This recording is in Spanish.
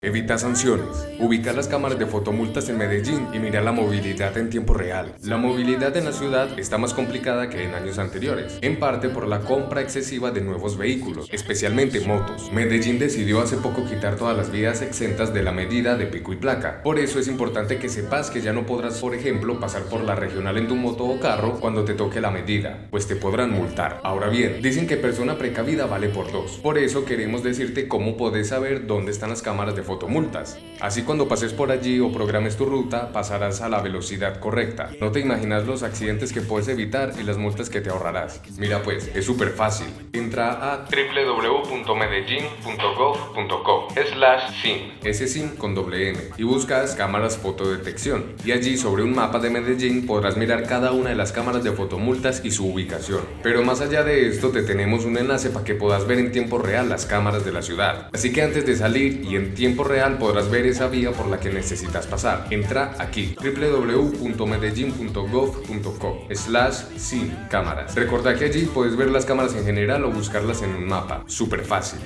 Evita sanciones. Ubica las cámaras de fotomultas en Medellín y mira la movilidad en tiempo real. La movilidad en la ciudad está más complicada que en años anteriores, en parte por la compra excesiva de nuevos vehículos, especialmente motos. Medellín decidió hace poco quitar todas las vías exentas de la medida de pico y placa. Por eso es importante que sepas que ya no podrás, por ejemplo, pasar por la regional en tu moto o carro cuando te toque la medida, pues te podrán multar. Ahora bien, dicen que persona precavida vale por dos. Por eso queremos decirte cómo podés saber dónde están las cámaras de fotomultas. Así cuando pases por allí o programes tu ruta, pasarás a la velocidad correcta. No te imaginas los accidentes que puedes evitar y las multas que te ahorrarás. Mira pues, es súper fácil. Entra a www.medellin.gov.co slash SIM, ese SIM con doble N, y buscas cámaras fotodetección. Y allí sobre un mapa de Medellín podrás mirar cada una de las cámaras de fotomultas y su ubicación. Pero más allá de esto, te tenemos un enlace para que puedas ver en tiempo real las cámaras de la ciudad. Así que antes de salir y en tiempo real podrás ver esa vía por la que necesitas pasar. Entra aquí www.medellin.gov.co slash sin cámaras. Recuerda que allí puedes ver las cámaras en general o buscarlas en un mapa. Súper fácil.